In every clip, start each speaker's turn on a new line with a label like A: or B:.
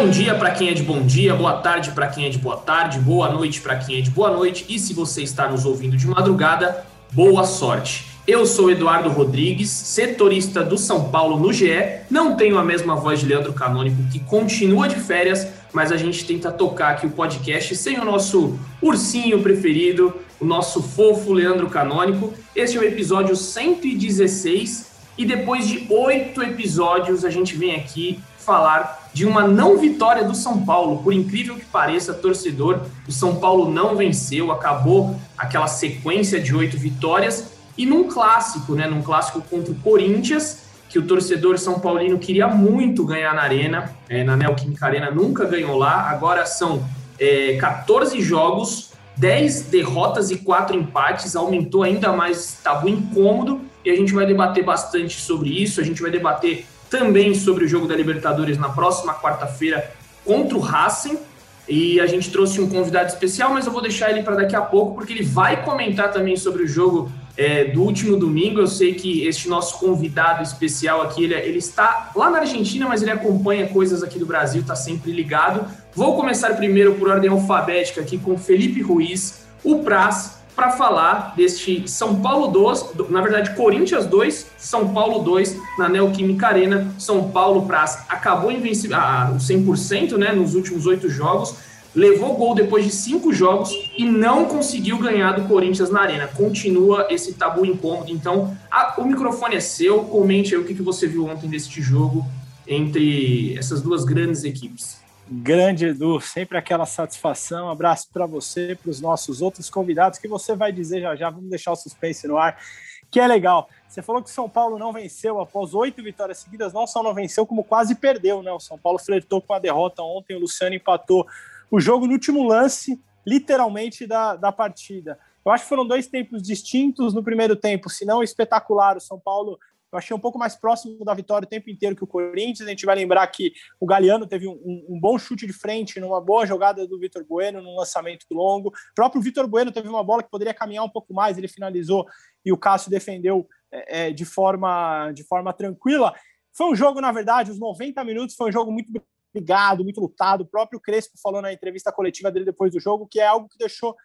A: Bom dia para quem é de bom dia, boa tarde para quem é de boa tarde, boa noite para quem é de boa noite e se você está nos ouvindo de madrugada, boa sorte. Eu sou Eduardo Rodrigues, setorista do São Paulo no GE. Não tenho a mesma voz de Leandro Canônico, que continua de férias, mas a gente tenta tocar aqui o podcast sem o nosso ursinho preferido, o nosso fofo Leandro Canônico. Este é o episódio 116 e depois de oito episódios a gente vem aqui falar de uma não vitória do São Paulo. Por incrível que pareça, torcedor, o São Paulo não venceu, acabou aquela sequência de oito vitórias e num clássico, né, num clássico contra o Corinthians, que o torcedor são paulino queria muito ganhar na Arena, é, na Neoquímica Arena nunca ganhou lá, agora são é, 14 jogos, 10 derrotas e 4 empates, aumentou ainda mais tabu incômodo, e a gente vai debater bastante sobre isso, a gente vai debater também sobre o jogo da Libertadores na próxima quarta-feira contra o Racing, e a gente trouxe um convidado especial, mas eu vou deixar ele para daqui a pouco, porque ele vai comentar também sobre o jogo é, do último domingo. Eu sei que este nosso convidado especial aqui, ele, ele, está lá na Argentina, mas ele acompanha coisas aqui do Brasil, está sempre ligado. Vou começar primeiro por ordem alfabética aqui com Felipe Ruiz, o Praz, para falar deste São Paulo 2, na verdade Corinthians 2, São Paulo 2 na Neoquímica Arena. São Paulo Praz acabou invencível, ah, 100% né, nos últimos oito jogos, levou gol depois de cinco jogos e não conseguiu ganhar do Corinthians na Arena. Continua esse tabu incômodo. Então, a, o microfone é seu. Comente aí o que, que você viu ontem deste jogo entre essas duas grandes equipes.
B: Grande Edu, sempre aquela satisfação. Um abraço para você, para os nossos outros convidados, que você vai dizer já já. Vamos deixar o suspense no ar, que é legal. Você falou que o São Paulo não venceu após oito vitórias seguidas, não só não venceu, como quase perdeu, né? O São Paulo flertou com a derrota ontem, o Luciano empatou o jogo no último lance, literalmente, da, da partida. Eu acho que foram dois tempos distintos no primeiro tempo, se não espetacular. O São Paulo eu achei um pouco mais próximo da vitória o tempo inteiro que o Corinthians. A gente vai lembrar que o Galeano teve um, um bom chute de frente numa boa jogada do Vitor Bueno, num lançamento longo. O próprio Vitor Bueno teve uma bola que poderia caminhar um pouco mais, ele finalizou e o Cássio defendeu é, é de, forma, de forma tranquila. Foi um jogo, na verdade, os 90 minutos foi um jogo muito brigado, muito lutado. O próprio Crespo falou na entrevista coletiva dele depois do jogo que é algo que deixou,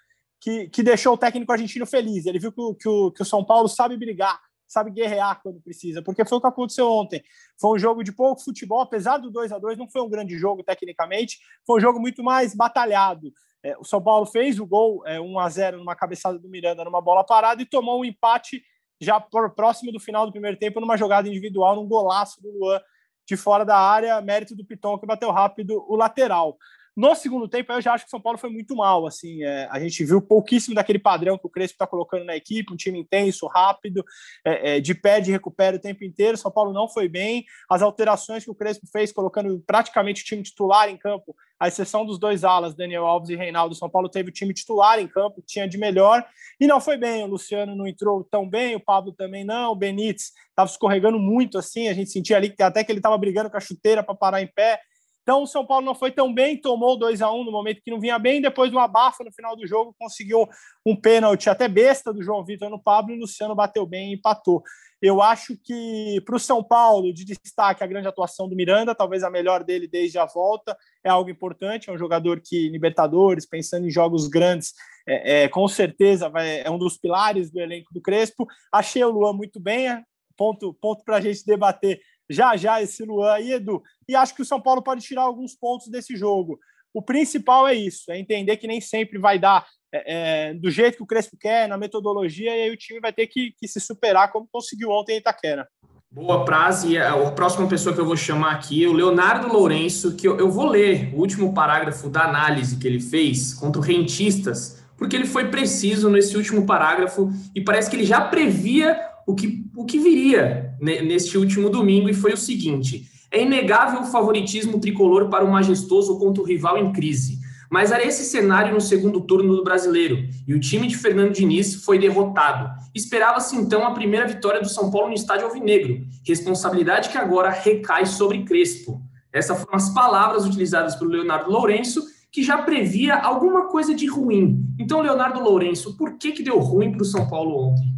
B: que, que deixou o técnico argentino feliz. Ele viu que que o, que o São Paulo sabe brigar sabe guerrear quando precisa, porque foi o que aconteceu ontem. Foi um jogo de pouco futebol, apesar do 2 a 2 não foi um grande jogo tecnicamente, foi um jogo muito mais batalhado. É, o São Paulo fez o gol é, 1 a 0 numa cabeçada do Miranda numa bola parada e tomou um empate já próximo do final do primeiro tempo numa jogada individual, num golaço do Luan de fora da área, mérito do Piton que bateu rápido o lateral. No segundo tempo, eu já acho que o São Paulo foi muito mal. Assim, é, a gente viu pouquíssimo daquele padrão que o Crespo está colocando na equipe, um time intenso, rápido, é, é, de pé, de recupera o tempo inteiro. São Paulo não foi bem. As alterações que o Crespo fez, colocando praticamente o time titular em campo, à exceção dos dois alas, Daniel Alves e Reinaldo, São Paulo teve o time titular em campo, tinha de melhor, e não foi bem. O Luciano não entrou tão bem, o Pablo também não, o Benítez estava escorregando muito assim, a gente sentia ali até que ele estava brigando com a chuteira para parar em pé. Então o São Paulo não foi tão bem, tomou 2 a 1 no momento que não vinha bem, depois do abafa no final do jogo, conseguiu um pênalti até besta do João Vitor no Pablo e o Luciano bateu bem e empatou. Eu acho que para o São Paulo, de destaque, a grande atuação do Miranda, talvez a melhor dele desde a volta, é algo importante. É um jogador que, Libertadores, pensando em jogos grandes, é, é com certeza vai, é um dos pilares do elenco do Crespo. Achei o Luan muito bem, ponto, ponto para a gente debater já já esse Luan aí, Edu. E acho que o São Paulo pode tirar alguns pontos desse jogo. O principal é isso, é entender que nem sempre vai dar é, é, do jeito que o Crespo quer, na metodologia, e aí o time vai ter que, que se superar como conseguiu ontem em Itaquera.
A: Boa praze. E a próxima pessoa que eu vou chamar aqui é o Leonardo Lourenço, que eu, eu vou ler o último parágrafo da análise que ele fez contra o Rentistas, porque ele foi preciso nesse último parágrafo e parece que ele já previa o que, o que viria neste último domingo, e foi o seguinte: é inegável o favoritismo tricolor para o majestoso contra o rival em crise. Mas era esse cenário no segundo turno do brasileiro, e o time de Fernando Diniz foi derrotado. Esperava-se então a primeira vitória do São Paulo no estádio Alvinegro, responsabilidade que agora recai sobre Crespo. Essas foram as palavras utilizadas pelo Leonardo Lourenço, que já previa alguma coisa de ruim. Então, Leonardo Lourenço, por que, que deu ruim para o São Paulo ontem?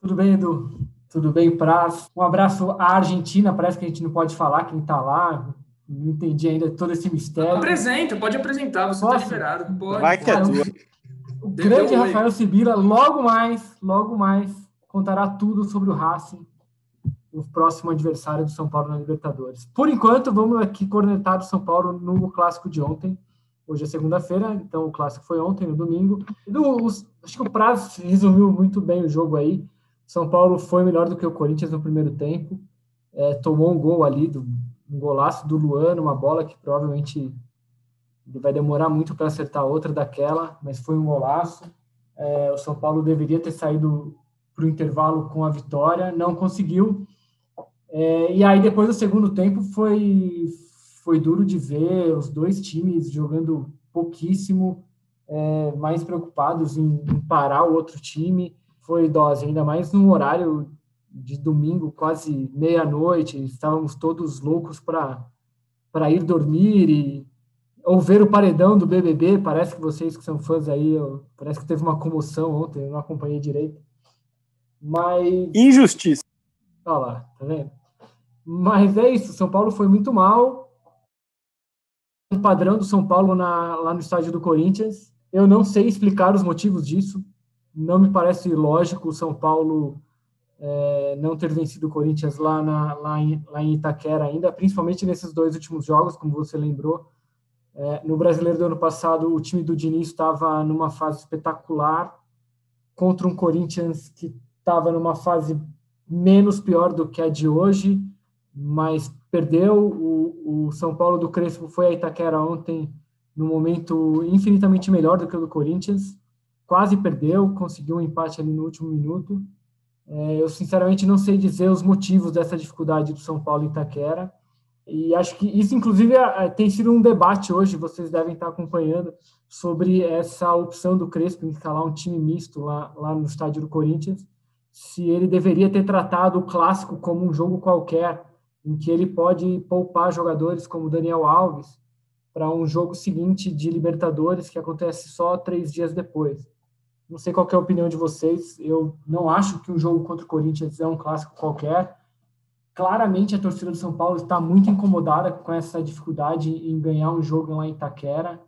C: Tudo bem, Edu? Tudo bem, Praz? Um abraço à Argentina, parece que a gente não pode falar quem está lá, não entendi ainda todo esse mistério.
A: Apresenta, pode apresentar, você está liberado. Pode,
B: Vai que é tua.
C: O grande Rafael Sibila, logo mais, logo mais, contará tudo sobre o Racing, o próximo adversário do São Paulo na Libertadores. Por enquanto, vamos aqui cornetar o São Paulo no clássico de ontem. Hoje é segunda-feira, então o clássico foi ontem, no domingo. Do, os, acho que o Prazo resumiu muito bem o jogo aí. São Paulo foi melhor do que o Corinthians no primeiro tempo. É, tomou um gol ali do um golaço do Luan, uma bola que provavelmente ele vai demorar muito para acertar outra daquela, mas foi um golaço. É, o São Paulo deveria ter saído para o intervalo com a vitória, não conseguiu. É, e aí depois do segundo tempo foi foi duro de ver os dois times jogando pouquíssimo, é, mais preocupados em, em, parar o outro time. Foi dose, ainda mais no horário de domingo, quase meia-noite, estávamos todos loucos para ir dormir e ou ver o paredão do BBB. Parece que vocês que são fãs aí, parece que teve uma comoção ontem, eu não acompanhei direito. Mas
B: injustiça.
C: Olha lá, tá vendo? Mas é isso, São Paulo foi muito mal. O padrão do São Paulo na, lá no estádio do Corinthians. Eu não sei explicar os motivos disso. Não me parece lógico o São Paulo é, não ter vencido o Corinthians lá, na, lá, em, lá em Itaquera ainda, principalmente nesses dois últimos jogos, como você lembrou. É, no Brasileiro do ano passado, o time do Diniz estava numa fase espetacular contra um Corinthians que estava numa fase menos pior do que a de hoje, mas perdeu. O, o São Paulo do Crespo foi a Itaquera ontem no momento infinitamente melhor do que o do Corinthians, quase perdeu, conseguiu um empate ali no último minuto. É, eu, sinceramente, não sei dizer os motivos dessa dificuldade do São Paulo em Itaquera. E acho que isso, inclusive, é, tem sido um debate hoje, vocês devem estar acompanhando, sobre essa opção do Crespo em escalar um time misto lá, lá no estádio do Corinthians. Se ele deveria ter tratado o clássico como um jogo qualquer, em que ele pode poupar jogadores como Daniel Alves para um jogo seguinte de Libertadores, que acontece só três dias depois. Não sei qual é a opinião de vocês. Eu não acho que um jogo contra o Corinthians é um clássico qualquer. Claramente a torcida do São Paulo está muito incomodada com essa dificuldade em ganhar um jogo lá em Itaquera.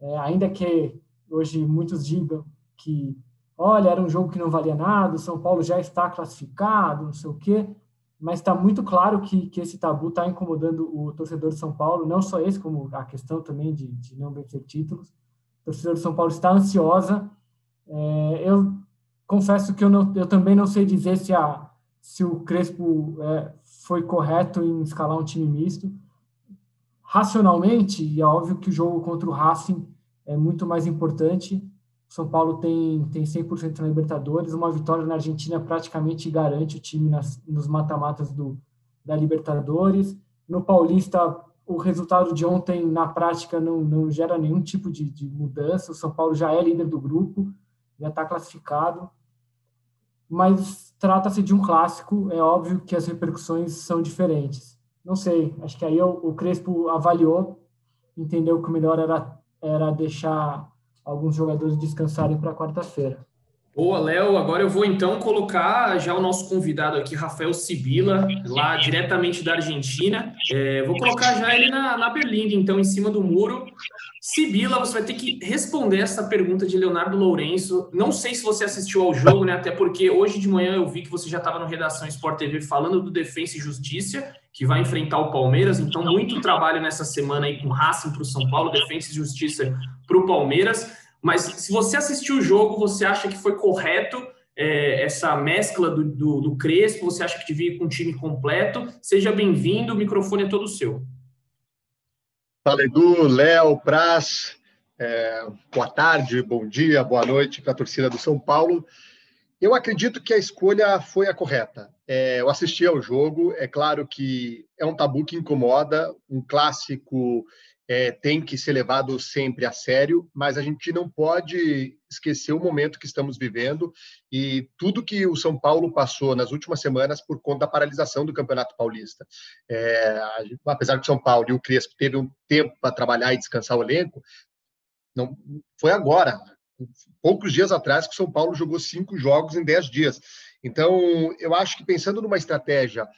C: É, ainda que hoje muitos digam que, olha, era um jogo que não valia nada, o São Paulo já está classificado, não sei o quê, mas está muito claro que, que esse tabu está incomodando o torcedor de São Paulo, não só esse, como a questão também de, de não vencer títulos. O torcedor de São Paulo está ansiosa é, eu confesso que eu, não, eu também não sei dizer se, a, se o Crespo é, foi correto em escalar um time misto. Racionalmente, é óbvio que o jogo contra o Racing é muito mais importante. São Paulo tem, tem 100% na Libertadores. Uma vitória na Argentina praticamente garante o time nas, nos mata-matas da Libertadores. No Paulista, o resultado de ontem, na prática, não, não gera nenhum tipo de, de mudança. O São Paulo já é líder do grupo já está classificado, mas trata-se de um clássico, é óbvio que as repercussões são diferentes. Não sei, acho que aí o, o Crespo avaliou, entendeu que o melhor era, era deixar alguns jogadores descansarem para quarta-feira.
A: Boa, Léo. Agora eu vou então colocar já o nosso convidado aqui, Rafael Sibila, lá diretamente da Argentina. É, vou colocar já ele na, na berlinda, então, em cima do muro. Sibila, você vai ter que responder essa pergunta de Leonardo Lourenço. Não sei se você assistiu ao jogo, né? Até porque hoje de manhã eu vi que você já estava no Redação Sport TV falando do Defensa e Justiça, que vai enfrentar o Palmeiras. Então, muito trabalho nessa semana aí com Racing para o São Paulo, Defensa e Justiça para o Palmeiras. Mas se você assistiu o jogo, você acha que foi correto é, essa mescla do, do, do, Crespo? Você acha que devia ir com o time completo? Seja bem-vindo, o microfone é todo seu.
D: Fala, Edu, Léo, Praz. É, boa tarde, bom dia, boa noite para a torcida do São Paulo. Eu acredito que a escolha foi a correta. É, eu assisti ao jogo, é claro que é um tabu que incomoda, um clássico é, tem que ser levado sempre a sério, mas a gente não pode esquecer o momento que estamos vivendo e tudo que o São Paulo passou nas últimas semanas por conta da paralisação do Campeonato Paulista. É, apesar que o São Paulo e o Crespo teve um tempo para trabalhar e descansar o elenco, não foi agora, poucos dias atrás, que o São Paulo jogou cinco jogos em dez dias. Então, eu acho que pensando numa estratégia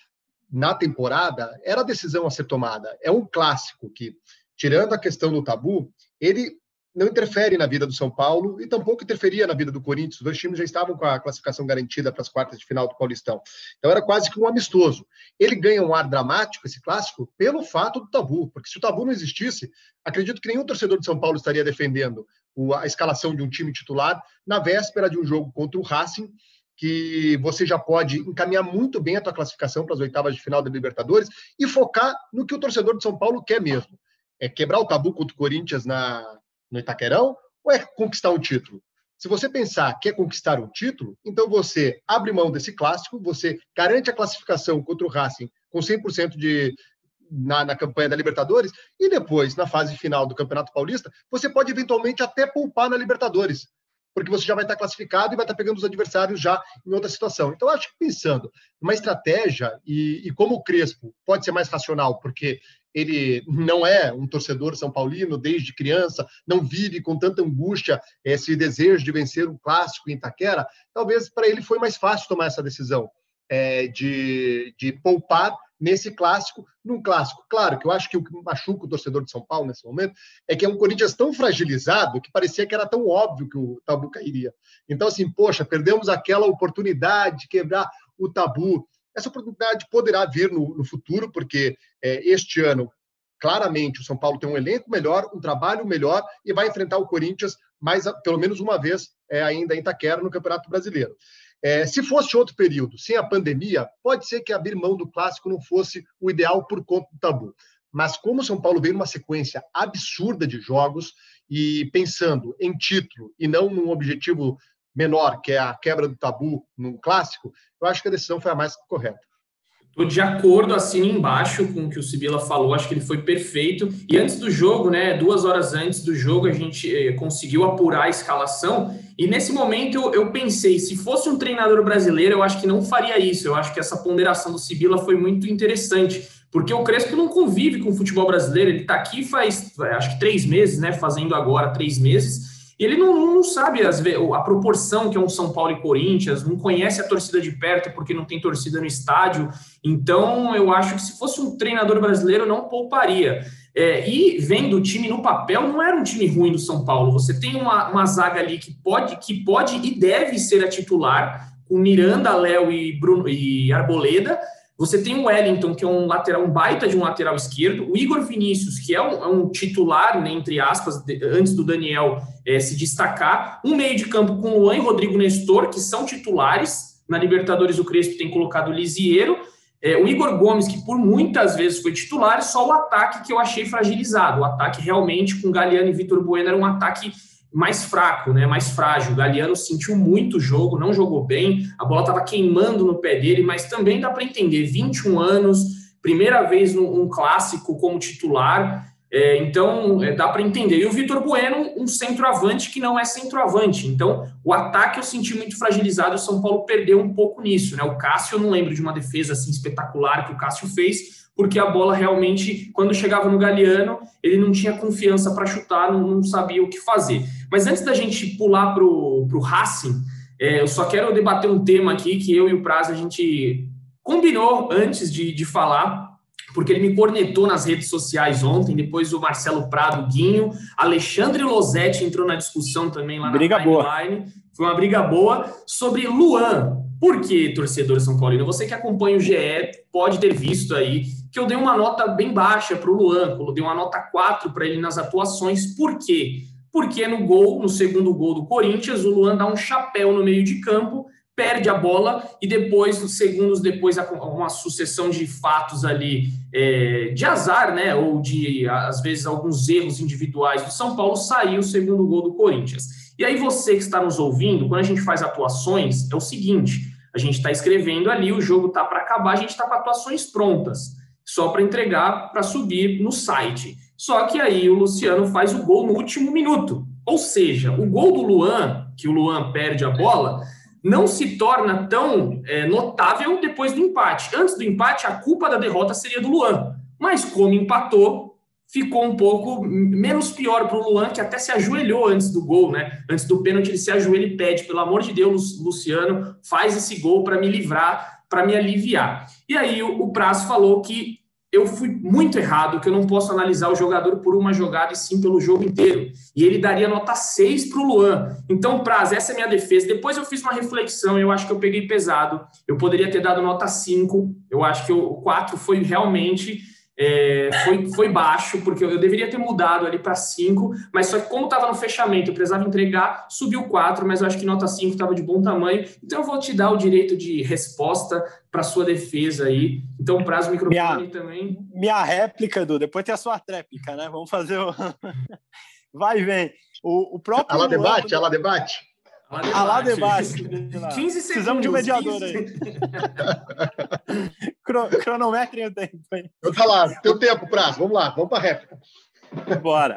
D: na temporada, era a decisão a ser tomada. É um clássico que tirando a questão do tabu, ele não interfere na vida do São Paulo e tampouco interferia na vida do Corinthians. Os dois times já estavam com a classificação garantida para as quartas de final do Paulistão. Então era quase que um amistoso. Ele ganha um ar dramático, esse clássico, pelo fato do tabu, porque se o tabu não existisse, acredito que nenhum torcedor de São Paulo estaria defendendo a escalação de um time titular na véspera de um jogo contra o Racing, que você já pode encaminhar muito bem a tua classificação para as oitavas de final da Libertadores e focar no que o torcedor de São Paulo quer mesmo é quebrar o tabu contra o Corinthians na, no Itaquerão ou é conquistar um título? Se você pensar que é conquistar um título, então você abre mão desse clássico, você garante a classificação contra o Racing com 100% de, na, na, campanha da Libertadores, e depois, na fase final do Campeonato Paulista, você pode eventualmente até poupar na Libertadores, porque você já vai estar classificado e vai estar pegando os adversários já em outra situação. Então, acho que pensando numa estratégia, e, e como o Crespo pode ser mais racional, porque ele não é um torcedor são paulino desde criança, não vive com tanta angústia esse desejo de vencer um clássico em Itaquera, talvez para ele foi mais fácil tomar essa decisão é, de, de poupar nesse clássico, num clássico. Claro que eu acho que o que machuca o torcedor de São Paulo nesse momento é que é um Corinthians tão fragilizado que parecia que era tão óbvio que o tabu cairia. Então, assim, poxa, perdemos aquela oportunidade de quebrar o tabu. Essa oportunidade poderá vir no, no futuro, porque é, este ano, claramente, o São Paulo tem um elenco melhor, um trabalho melhor e vai enfrentar o Corinthians mais, pelo menos uma vez é, ainda em Itaquera no Campeonato Brasileiro. É, se fosse outro período, sem a pandemia, pode ser que abrir mão do clássico não fosse o ideal por conta do tabu. Mas como o São Paulo veio numa sequência absurda de jogos e pensando em título e não num objetivo menor, que é a quebra do tabu no clássico, eu acho que a decisão foi a mais correta.
A: Estou de acordo, assino embaixo com o que o Sibila falou, acho que ele foi perfeito. E antes do jogo, né, duas horas antes do jogo, a gente eh, conseguiu apurar a escalação. E nesse momento eu, pensei, se fosse um treinador brasileiro, eu acho que não faria isso. Eu acho que essa ponderação do Sibila foi muito interessante, porque o Crespo não convive com o futebol brasileiro. Ele está aqui faz, acho que três meses, né, fazendo agora três meses ele não, não sabe a proporção que é um São Paulo e Corinthians, não conhece a torcida de perto porque não tem torcida no estádio. Então, eu acho que se fosse um treinador brasileiro, não pouparia. É, e vendo o time no papel, não era um time ruim do São Paulo. Você tem uma, uma zaga ali que pode, que pode e deve ser a titular, com Miranda, Léo e, Bruno, e Arboleda você tem o Wellington, que é um lateral, um baita de um lateral esquerdo, o Igor Vinícius, que é um, é um titular, né, entre aspas, de, antes do Daniel é, se destacar, um meio de campo com o Luan e Rodrigo Nestor, que são titulares. Na Libertadores, o Crespo tem colocado o Lisieiro, é, o Igor Gomes, que por muitas vezes foi titular, só o ataque que eu achei fragilizado. O ataque realmente com Galeano e Vitor Bueno era um ataque mais fraco, né, mais frágil. O Galeano sentiu muito o jogo, não jogou bem, a bola estava queimando no pé dele, mas também dá para entender, 21 anos, primeira vez num um clássico como titular, é, então é, dá para entender. E o Vitor Bueno, um centroavante que não é centroavante. Então, o ataque eu senti muito fragilizado, o São Paulo perdeu um pouco nisso, né? O Cássio, eu não lembro de uma defesa assim espetacular que o Cássio fez, porque a bola realmente, quando chegava no Galeano, ele não tinha confiança para chutar, não, não, sabia o que fazer. Mas antes da gente pular para o Racing, é, eu só quero debater um tema aqui que eu e o Prazo a gente combinou antes de, de falar, porque ele me cornetou nas redes sociais ontem, depois o Marcelo Prado, Guinho, Alexandre Losetti entrou na discussão também lá
B: briga
A: na
B: timeline.
A: Boa. Foi uma briga boa sobre Luan. Por que, torcedor São Paulino? Você que acompanha o GE pode ter visto aí que eu dei uma nota bem baixa para o Luan, eu dei uma nota 4 para ele nas atuações. Por quê? Porque no gol, no segundo gol do Corinthians, o Luan dá um chapéu no meio de campo, perde a bola e depois, segundos depois, uma sucessão de fatos ali é, de azar, né? Ou de, às vezes, alguns erros individuais do São Paulo, saiu o segundo gol do Corinthians. E aí você que está nos ouvindo, quando a gente faz atuações, é o seguinte, a gente está escrevendo ali, o jogo está para acabar, a gente está com atuações prontas, só para entregar, para subir no site. Só que aí o Luciano faz o gol no último minuto. Ou seja, o gol do Luan, que o Luan perde a bola, não se torna tão é, notável depois do empate. Antes do empate, a culpa da derrota seria do Luan. Mas como empatou, ficou um pouco menos pior para o Luan, que até se ajoelhou antes do gol, né? Antes do pênalti, ele se ajoelha e pede, pelo amor de Deus, Luciano, faz esse gol para me livrar, para me aliviar. E aí o, o Prazo falou que eu fui muito errado, que eu não posso analisar o jogador por uma jogada e sim pelo jogo inteiro. E ele daria nota 6 para o Luan. Então, Praz, essa é minha defesa. Depois eu fiz uma reflexão, eu acho que eu peguei pesado. Eu poderia ter dado nota 5. Eu acho que o 4 foi realmente é, foi, foi baixo, porque eu, deveria ter mudado ali para 5, mas só que como estava no fechamento, eu precisava entregar, subiu 4, mas eu acho que nota 5 estava de bom tamanho. Então eu vou te dar o direito de resposta para sua defesa aí. Então, prazo microfone minha, também.
B: Minha réplica, Edu, depois tem a sua tréplica, né? Vamos fazer o. Vai vem. O, o próprio.
D: Ela debate, ela debate.
B: A lá debate. 15
A: segundos.
B: Precisamos de um mediador 15... aí. Cronometrem o tempo aí.
D: Eu tá lá, teu tempo, prazo. Vamos lá, vamos para a réplica.
B: Bora.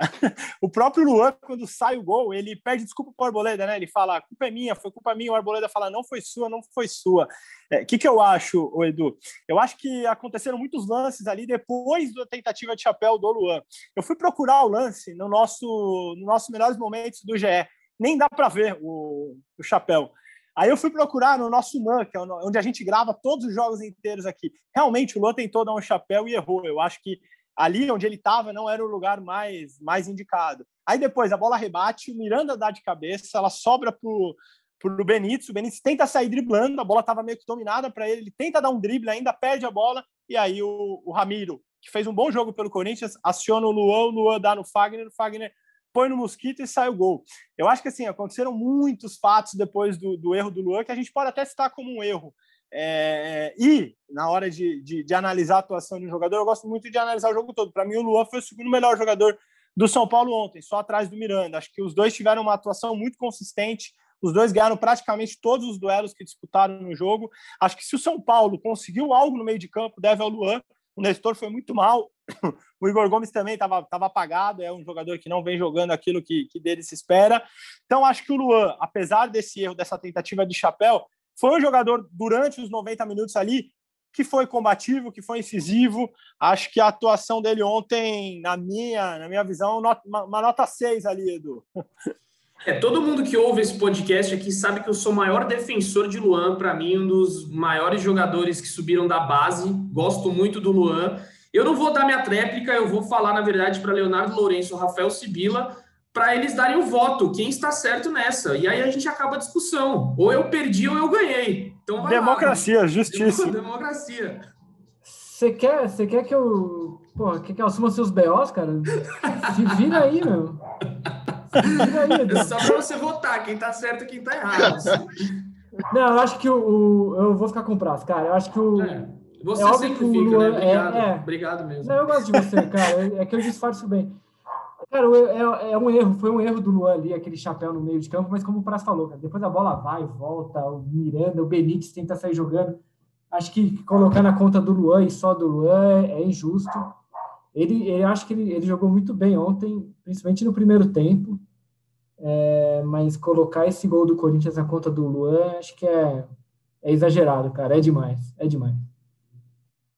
B: O próprio Luan, quando sai o gol, ele pede desculpa para o Arboleda, né? Ele fala, a culpa é minha, foi culpa minha. O Arboleda fala, não foi sua, não foi sua. O é, que, que eu acho, Edu? Eu acho que aconteceram muitos lances ali depois da tentativa de chapéu do Luan. Eu fui procurar o lance no nosso, no nossos melhores momentos do GE nem dá para ver o, o chapéu. Aí eu fui procurar no nosso LAN, que é onde a gente grava todos os jogos inteiros aqui. Realmente, o Luan tentou dar um chapéu e errou. Eu acho que ali onde ele estava não era o lugar mais, mais indicado. Aí depois a bola rebate, o Miranda dá de cabeça, ela sobra pro pro Benítez, o Benítez tenta sair driblando, a bola estava meio que dominada para ele, ele tenta dar um drible, ainda perde a bola, e aí o, o Ramiro, que fez um bom jogo pelo Corinthians, aciona o Luan, o Luan dá no Fagner, o Fagner põe no mosquito e sai o gol. Eu acho que assim aconteceram muitos fatos depois do, do erro do Luan que a gente pode até citar como um erro. É, e na hora de, de, de, analisar a atuação de um jogador, eu gosto muito de analisar o jogo todo. Para mim, o Luan foi o segundo melhor jogador do São Paulo ontem, só atrás do Miranda. Acho que os dois tiveram uma atuação muito consistente. Os dois ganharam praticamente todos os duelos que disputaram no jogo. Acho que se o São Paulo conseguiu algo no meio de campo, deve ao Luan. O Nestor foi muito mal. O Igor Gomes também estava tava apagado, é um jogador que não vem jogando aquilo que, que dele se espera. Então, acho que o Luan, apesar desse erro, dessa tentativa de chapéu, foi um jogador durante os 90 minutos ali que foi combativo, que foi incisivo. Acho que a atuação dele ontem, na minha, na minha visão, uma, uma nota 6 ali, Edu.
A: É, todo mundo que ouve esse podcast aqui sabe que eu sou o maior defensor de Luan, para mim, um dos maiores jogadores que subiram da base. Gosto muito do Luan. Eu não vou dar minha tréplica, eu vou falar, na verdade, para Leonardo Lourenço, Rafael Sibila, para eles darem o voto, quem está certo nessa. E aí a gente acaba a discussão. Ou eu perdi ou eu ganhei. Então
B: Democracia, lá. justiça.
A: Democracia.
C: Você quer, você quer que eu. Pô, quer que eu assuma seus BOs, cara? Se vira aí, meu.
A: É só para você votar, quem tá certo e quem tá errado.
C: Não, eu acho que o, o, eu vou ficar com o prazo, cara. Eu acho que o. É,
A: você é sempre fica, Luan, né? Obrigado, é, é. obrigado mesmo.
C: Não, eu gosto de você, cara. É, é que eu disfarço bem. Cara, é, é, um erro, foi um erro do Luan ali, aquele chapéu no meio de campo, mas como o Prazo falou, cara, depois a bola vai, volta, o Miranda, o Benítez tenta sair jogando. Acho que colocar na conta do Luan e só do Luan é injusto. Ele, ele acho que ele, ele jogou muito bem ontem, principalmente no primeiro tempo. É, mas colocar esse gol do Corinthians na conta do Luan, acho que é, é exagerado, cara. É demais, é demais.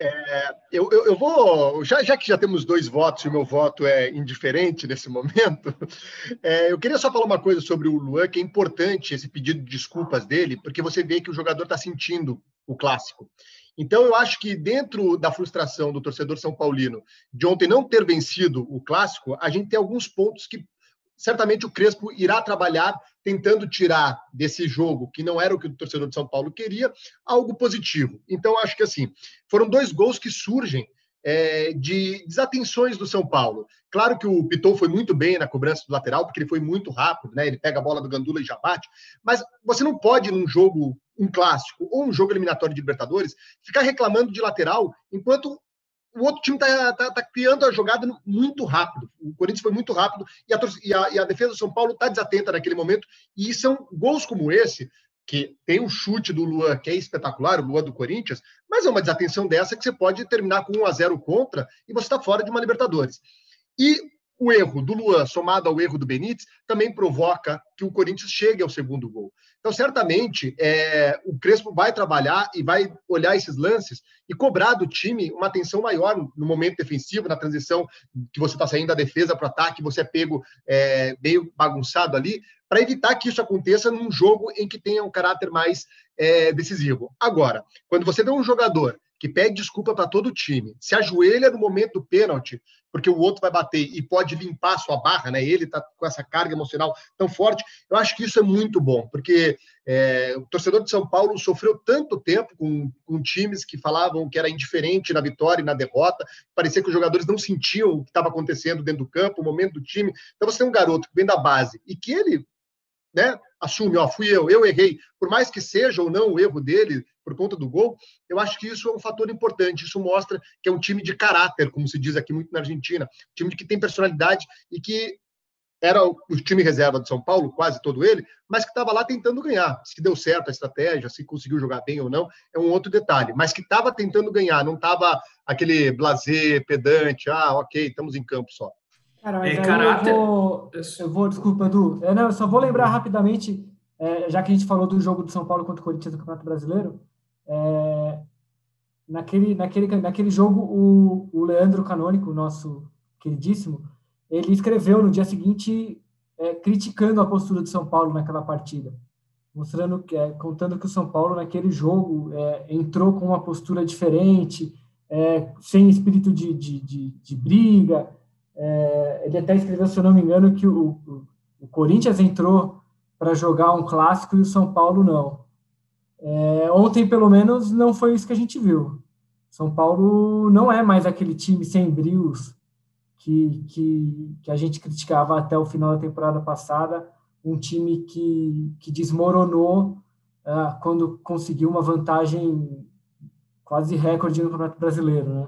D: É, eu, eu, eu, vou, já, já, que já temos dois votos e o meu voto é indiferente nesse momento, é, eu queria só falar uma coisa sobre o Luan, que é importante esse pedido de desculpas dele, porque você vê que o jogador está sentindo o clássico. Então, eu acho que dentro da frustração do torcedor São Paulino de ontem não ter vencido o clássico, a gente tem alguns pontos que certamente o Crespo irá trabalhar tentando tirar desse jogo, que não era o que o torcedor de São Paulo queria, algo positivo. Então, acho que assim, foram dois gols que surgem é, de desatenções do São Paulo. Claro que o Piton foi muito bem na cobrança do lateral, porque ele foi muito rápido, né? Ele pega a bola do Gandula e já bate. Mas você não pode, num jogo, um clássico ou um jogo eliminatório de Libertadores, ficar reclamando de lateral enquanto o outro time está tá, tá criando a jogada muito rápido. O Corinthians foi muito rápido e a, e a, e a defesa do São Paulo está desatenta naquele momento. E são gols como esse, que tem um chute do Luan que é espetacular, o Luan do Corinthians, mas é uma desatenção dessa que você pode terminar com 1 a 0 contra e você está fora de uma Libertadores. E o erro do Luan, somado ao erro do Benítez, também provoca que o Corinthians chegue ao segundo gol. Então, certamente, é, o Crespo vai trabalhar e vai olhar esses lances e cobrar do time uma atenção maior no momento defensivo, na transição que você está saindo da defesa para o ataque, você é pego é, meio bagunçado ali, para evitar que isso aconteça num jogo em que tenha um caráter mais é, decisivo. Agora, quando você tem um jogador que pede desculpa para todo o time, se ajoelha no momento do pênalti, porque o outro vai bater e pode limpar a sua barra, né? Ele está com essa carga emocional tão forte. Eu acho que isso é muito bom, porque é, o torcedor de São Paulo sofreu tanto tempo com, com times que falavam que era indiferente na vitória e na derrota, parecia que os jogadores não sentiam o que estava acontecendo dentro do campo, o momento do time. Então você tem um garoto que vem da base e que ele né, assume, ó, fui eu, eu errei, por mais que seja ou não o erro dele por conta do gol, eu acho que isso é um fator importante. Isso mostra que é um time de caráter, como se diz aqui muito na Argentina, um time que tem personalidade e que era o, time reserva de São Paulo, quase todo ele, mas que estava lá tentando ganhar. Se deu certo a estratégia, se conseguiu jogar bem ou não, é um outro detalhe. Mas que estava tentando ganhar, não estava aquele blazer, pedante, ah, ok, estamos em campo só.
C: Cara, é, caráter... eu, vou, eu vou, desculpa, Edu. Eu, não, eu só vou lembrar rapidamente, é, já que a gente falou do jogo do São Paulo contra o Corinthians no Campeonato Brasileiro, é, naquele, naquele, naquele jogo, o, o Leandro Canônico, nosso queridíssimo, ele escreveu no dia seguinte é, criticando a postura do São Paulo naquela partida, mostrando que, é, contando que o São Paulo naquele jogo é, entrou com uma postura diferente, é, sem espírito de, de, de, de briga, é, ele até escreveu, se eu não me engano, que o, o, o Corinthians entrou para jogar um clássico e o São Paulo não. É, ontem, pelo menos, não foi isso que a gente viu. São Paulo não é mais aquele time sem brios que, que, que a gente criticava até o final da temporada passada, um time que, que desmoronou uh, quando conseguiu uma vantagem quase recorde no Campeonato Brasileiro, né?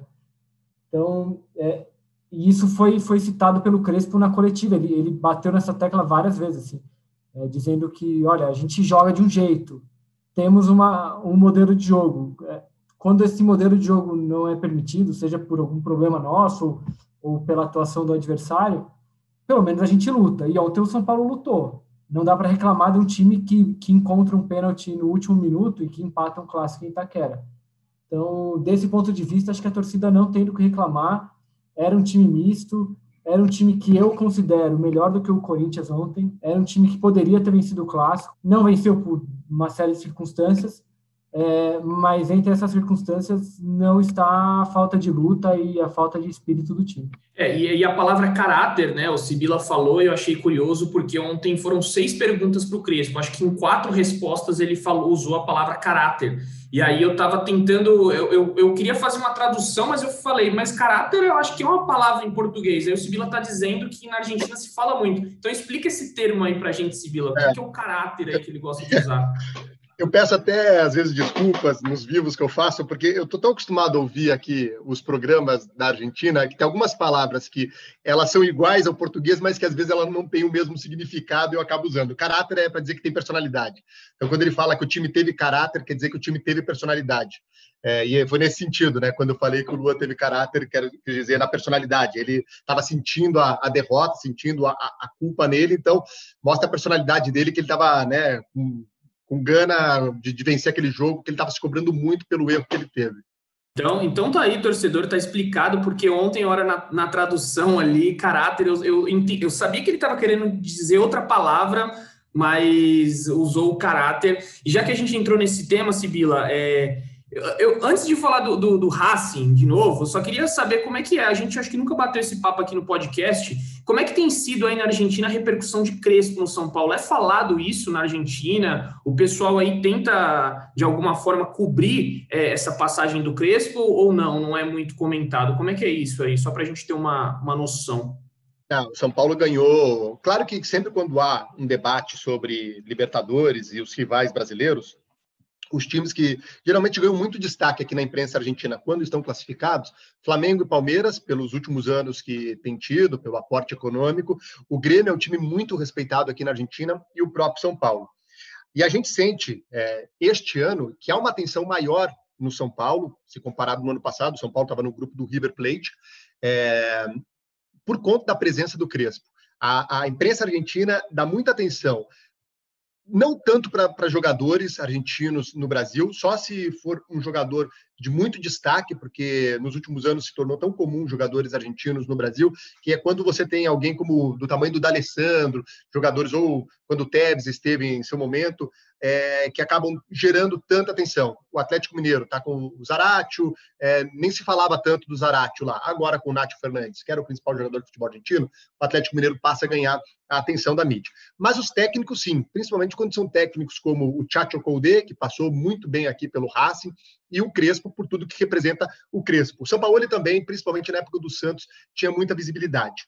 C: Então, é, e isso foi, foi citado pelo Crespo na coletiva, ele, ele bateu nessa tecla várias vezes, assim, é, dizendo que, olha, a gente joga de um jeito, temos uma, um modelo de jogo. É, quando esse modelo de jogo não é permitido, seja por algum problema nosso ou, ou pela atuação do adversário, pelo menos a gente luta. E ontem o São Paulo lutou. Não dá para reclamar de um time que, que encontra um pênalti no último minuto e que empata um clássico em Itaquera. Então, desse ponto de vista, acho que a torcida não tem do que reclamar era um time misto, era um time que eu considero melhor do que o Corinthians ontem. Era um time que poderia ter vencido o clássico. Não venceu por uma série de circunstâncias, é, mas entre essas circunstâncias não está a falta de luta e a falta de espírito do time.
A: É, e, e a palavra caráter, né? O Sibila falou, eu achei curioso, porque ontem foram seis perguntas para o Crespo. Acho que em quatro respostas ele falou, usou a palavra caráter. E aí eu estava tentando, eu, eu, eu, queria fazer uma tradução, mas eu falei, mas caráter eu acho que é uma palavra em português. Aí o Sibila está dizendo que na Argentina se fala muito. Então explica esse termo aí para a gente, Sibila. O é. que é o caráter aí que ele gosta de usar?
D: Eu peço até, às vezes, desculpas nos vivos que eu faço, porque eu estou tão acostumado a ouvir aqui os programas da Argentina, que tem algumas palavras que elas são iguais ao português, mas que às vezes elas não têm o mesmo significado e eu acabo usando. Caráter é para dizer que tem personalidade. Então, quando ele fala que o time teve caráter, quer dizer que o time teve personalidade. É, e foi nesse sentido, né? Quando eu falei que o Lua teve caráter, quero dizer, na personalidade. Ele estava sentindo a, a, derrota, sentindo a, a, culpa nele, então mostra a personalidade dele, que ele estava né, com com gana de, de vencer aquele jogo, que ele estava se cobrando muito pelo erro que ele teve.
A: Então, então tá aí, torcedor, tá explicado, porque ontem, hora na, na tradução ali, caráter, eu, eu, eu sabia que ele estava querendo dizer outra palavra, mas usou o caráter. E já que a gente entrou nesse tema, Sibila, é, eu, antes de falar do, do, do, Racing de novo, eu só queria saber como é que é. A gente acho que nunca bateu esse papo aqui no podcast. Como é que tem sido aí na Argentina a repercussão de Crespo no São Paulo? É falado isso na Argentina? O pessoal aí tenta, de alguma forma, cobrir é, essa passagem do Crespo ou não? Não é muito comentado? Como é que é isso aí? Só para a gente ter uma, uma noção.
D: Não, São Paulo ganhou. Claro que sempre quando há um debate sobre Libertadores e os rivais brasileiros, os times que geralmente ganham muito destaque aqui na imprensa argentina quando estão classificados, Flamengo e Palmeiras, pelos últimos anos que tem tido, pelo aporte econômico, o Grêmio é um time muito respeitado aqui na Argentina e o próprio São Paulo. E a gente sente é, este ano que há uma atenção maior no São Paulo, se comparado no ano passado, o São Paulo estava no grupo do River Plate, é, por conta da presença do Crespo. A, a imprensa argentina dá muita atenção não tanto para jogadores argentinos no Brasil, só se for um jogador de muito destaque, porque nos últimos anos se tornou tão comum jogadores argentinos no Brasil, que é quando você tem alguém como do tamanho do D'Alessandro, jogadores ou quando o Tevez esteve em seu momento, é, que acabam gerando tanta atenção. O Atlético Mineiro está com o Zaratio, é, nem se falava tanto do Zaratio lá. Agora com o Nátio Fernandes, que era o principal jogador de futebol argentino, o Atlético Mineiro passa a ganhar a atenção da mídia. Mas os técnicos, sim, principalmente quando são técnicos como o Chacho Colde, que passou muito bem aqui pelo Racing, e o Crespo, por tudo que representa o Crespo. O São Paulo também, principalmente na época do Santos, tinha muita visibilidade.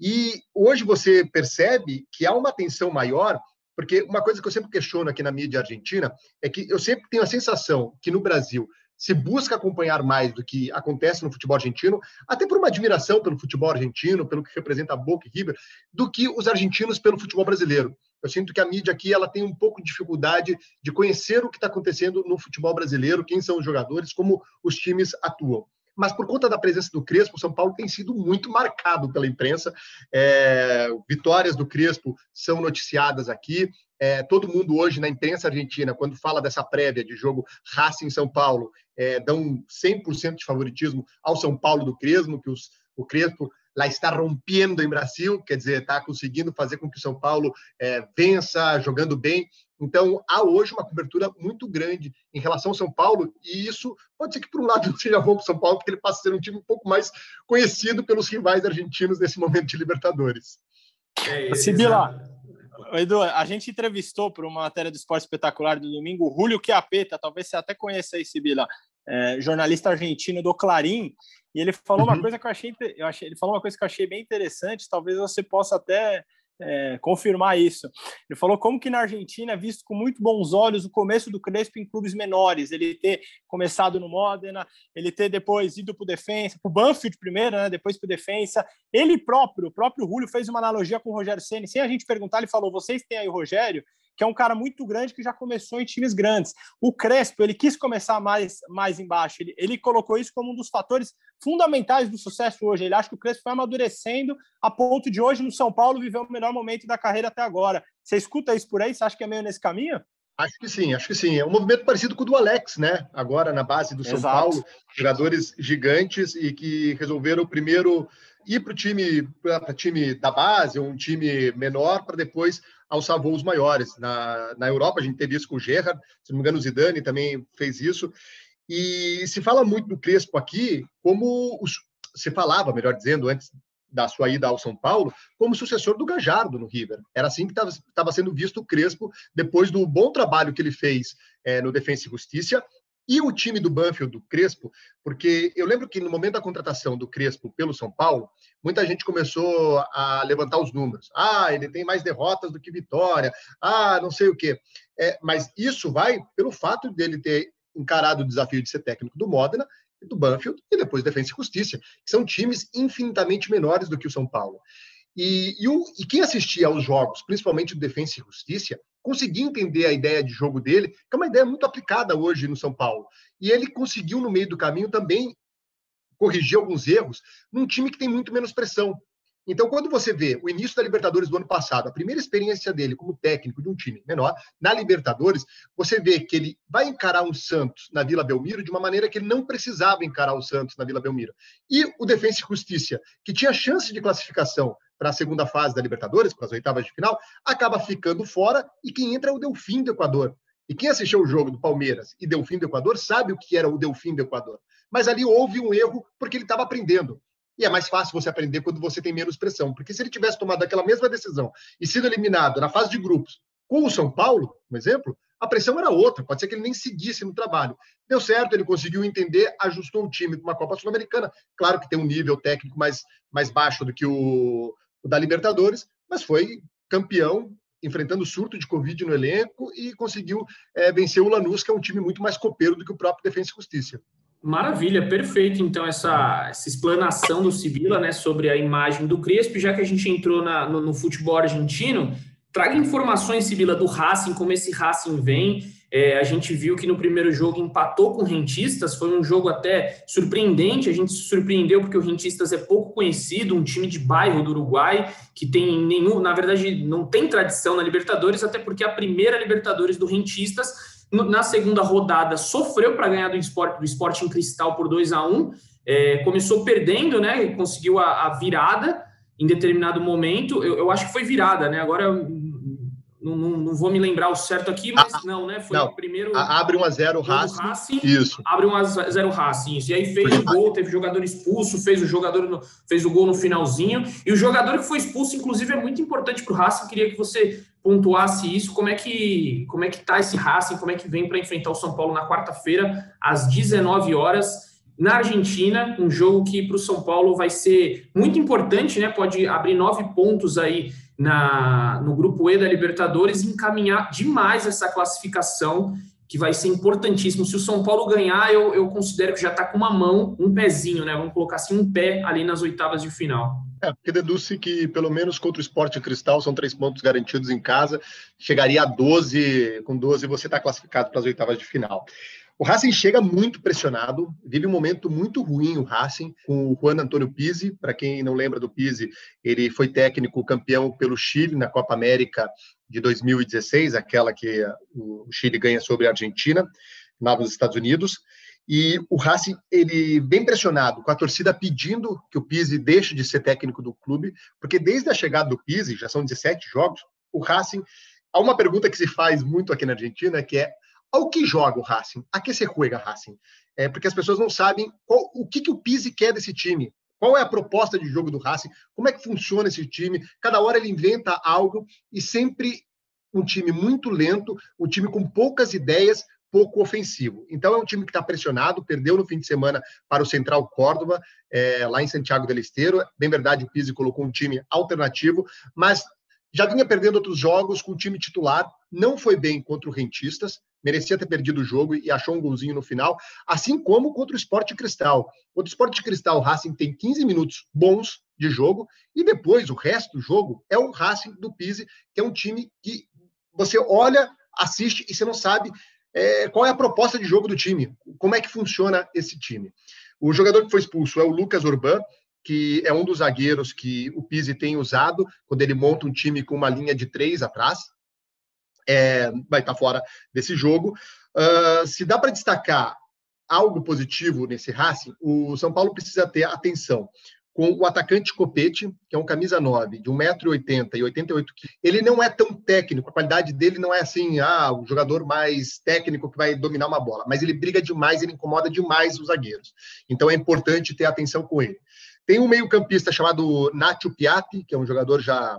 D: E hoje você percebe que há uma atenção maior porque uma coisa que eu sempre questiono aqui na mídia argentina é que eu sempre tenho a sensação que no Brasil se busca acompanhar mais do que acontece no futebol argentino, até por uma admiração pelo futebol argentino, pelo que representa a Boca e River, do que os argentinos pelo futebol brasileiro. Eu sinto que a mídia aqui ela tem um pouco de dificuldade de conhecer o que está acontecendo no futebol brasileiro, quem são os jogadores, como os times atuam mas por conta da presença do Crespo, São Paulo tem sido muito marcado pela imprensa. É, vitórias do Crespo são noticiadas aqui. É, todo mundo hoje na imprensa argentina, quando fala dessa prévia de jogo Racing São Paulo, é, dão 100% de favoritismo ao São Paulo do Crespo, que os, o Crespo lá está rompendo em Brasil, quer dizer, está conseguindo fazer com que o São Paulo é, vença, jogando bem. Então, há hoje uma cobertura muito grande em relação ao São Paulo, e isso pode ser que, por um lado, seja bom para o São Paulo, porque ele passa a ser um time um pouco mais conhecido pelos rivais argentinos nesse momento de Libertadores.
B: É, Sibila, Edu, a gente entrevistou para uma matéria do Esporte Espetacular do domingo o Julio Chiapeta, talvez você até conheça aí, Sibila, é, jornalista argentino do Clarim, e ele falou uhum. uma coisa que eu achei, eu achei, ele falou uma coisa que eu achei bem interessante, talvez você possa até é, confirmar isso. Ele falou como que na Argentina é visto com muito bons olhos o começo do Crespo em clubes menores, ele ter começado no Modena, ele ter depois ido para o Defensa, para o Banfield primeiro, né, depois para o Defensa. Ele próprio, o próprio Julio fez uma analogia com o Rogério Ceni, sem a gente perguntar, ele falou: vocês têm aí o Rogério, que é um cara muito grande que já começou em times grandes. O Crespo, ele quis começar mais, mais embaixo, ele, ele colocou isso como um dos fatores fundamentais do sucesso hoje. Ele acha que o Crespo foi amadurecendo a ponto de hoje no São Paulo viver o melhor momento da carreira até agora. Você escuta isso por aí? Você acha que é meio nesse caminho?
D: Acho que sim, acho que sim. É um movimento parecido com o do Alex, né? Agora na base do São Exato. Paulo, jogadores gigantes e que resolveram primeiro ir para o time, para time da base, um time menor, para depois alçar voos maiores. Na, na Europa, a gente teve isso com o Gerrard, se não me engano, o Zidane também fez isso. E se fala muito do Crespo aqui, como os, se falava, melhor dizendo, antes da sua ida ao São Paulo, como sucessor do Gajardo no River. Era assim que estava sendo visto o Crespo, depois do bom trabalho que ele fez é, no Defensa e Justiça, e o time do Banfield, do Crespo, porque eu lembro que no momento da contratação do Crespo pelo São Paulo, muita gente começou a levantar os números. Ah, ele tem mais derrotas do que vitória. Ah, não sei o quê. É, mas isso vai pelo fato dele ter encarado o desafio de ser técnico do Modena, do Banfield e depois Defensa e Justiça, que são times infinitamente menores do que o São Paulo. E, e, o, e quem assistia aos jogos, principalmente do Defensa e Justiça, conseguia entender a ideia de jogo dele, que é uma ideia muito aplicada hoje no São Paulo. E ele conseguiu, no meio do caminho, também corrigir alguns erros num time que tem muito menos pressão. Então, quando você vê o início da Libertadores do ano passado, a primeira experiência dele como técnico de um time menor, na Libertadores, você vê que ele vai encarar um Santos na Vila Belmiro de uma maneira que ele não precisava encarar o Santos na Vila Belmiro. E o Defensa e Justiça, que tinha chance de classificação para a segunda fase da Libertadores, para as oitavas de final, acaba ficando fora e quem entra é o Delfim do Equador. E quem assistiu o jogo do Palmeiras e Delfim do Equador sabe o que era o Delfim do Equador. Mas ali houve um erro porque ele estava aprendendo. E é mais fácil você aprender quando você tem menos pressão. Porque se ele tivesse tomado aquela mesma decisão e sido eliminado na fase de grupos com o São Paulo, por exemplo, a pressão era outra. Pode ser que ele nem seguisse no trabalho. Deu certo, ele conseguiu entender, ajustou o time para uma Copa Sul-Americana. Claro que tem um nível técnico mais, mais baixo do que o, o da Libertadores, mas foi campeão enfrentando surto de Covid no elenco e conseguiu é, vencer o Lanús, que é um time muito mais copeiro do que o próprio Defensa e Justiça.
A: Maravilha, perfeito. Então, essa, essa explanação do Sibila né, sobre a imagem do Crespo, já que a gente entrou na, no, no futebol argentino, traga informações, Sibila, do Racing, como esse Racing vem. É, a gente viu que no primeiro jogo empatou com o Rentistas, foi um jogo até surpreendente, a gente se surpreendeu porque o Rentistas é pouco conhecido, um time de bairro do Uruguai, que tem nenhum, na verdade, não tem tradição na Libertadores, até porque a primeira Libertadores do Rentistas, na segunda rodada, sofreu para ganhar do esporte, do esporte em cristal por 2 a 1 é, começou perdendo, né? Conseguiu a, a virada em determinado momento. Eu, eu, acho que foi virada, né? Agora não, não, não, vou me lembrar o certo aqui, mas ah, não, né? Foi não. o primeiro.
D: Abre 1 a 0 o Racing.
A: Racing. Isso. Abre 1 a 0 o Racing. Isso. E aí fez o gol, teve jogador expulso, fez o jogador no, fez o gol no finalzinho. E o jogador que foi expulso, inclusive, é muito importante para o Racing. Queria que você pontuasse isso. Como é que como é que tá esse Racing? Como é que vem para enfrentar o São Paulo na quarta-feira às 19 horas? na Argentina, um jogo que para o São Paulo vai ser muito importante, né? Pode abrir nove pontos aí na, no grupo E da Libertadores e encaminhar demais essa classificação, que vai ser importantíssimo. Se o São Paulo ganhar, eu, eu considero que já está com uma mão, um pezinho, né? Vamos colocar assim, um pé ali nas oitavas de final.
D: É, porque deduz-se que, pelo menos contra o Esporte Cristal, são três pontos garantidos em casa, chegaria a 12, com 12 você está classificado para as oitavas de final. O Racing chega muito pressionado, vive um momento muito ruim o Racing, com o Juan Antônio Pizzi. Para quem não lembra do Pizzi, ele foi técnico campeão pelo Chile na Copa América de 2016, aquela que o Chile ganha sobre a Argentina, lá nos Estados Unidos. E o Racing, ele bem pressionado, com a torcida pedindo que o Pizzi deixe de ser técnico do clube, porque desde a chegada do Pizzi, já são 17 jogos, o Racing. Há uma pergunta que se faz muito aqui na Argentina, que é ao que joga o Racing? A que se juega Racing? É, porque as pessoas não sabem qual, o que, que o Pizzi quer desse time. Qual é a proposta de jogo do Racing? Como é que funciona esse time? Cada hora ele inventa algo e sempre um time muito lento, um time com poucas ideias, pouco ofensivo. Então é um time que está pressionado, perdeu no fim de semana para o Central Córdoba, é, lá em Santiago del Esteiro. Bem verdade, o Pizzi colocou um time alternativo, mas já vinha perdendo outros jogos com o time titular, não foi bem contra o Rentistas, merecia ter perdido o jogo e achou um golzinho no final, assim como contra o Esporte Cristal. Contra o Esporte Cristal, o Racing tem 15 minutos bons de jogo e depois o resto do jogo é o Racing do Pise, que é um time que você olha, assiste e você não sabe é, qual é a proposta de jogo do time, como é que funciona esse time. O jogador que foi expulso é o Lucas Urban, que é um dos zagueiros que o Pise tem usado quando ele monta um time com uma linha de três atrás é, vai estar fora desse jogo. Uh, se dá para destacar algo positivo nesse Racing, o São Paulo precisa ter atenção com o atacante Copete, que é um camisa 9, de 1,80m e 88 kg. Ele não é tão técnico, a qualidade dele não é assim, ah, o jogador mais técnico que vai dominar uma bola, mas ele briga demais, ele incomoda demais os zagueiros. Então é importante ter atenção com ele. Tem um meio-campista chamado Nacho Piatti, que é um jogador já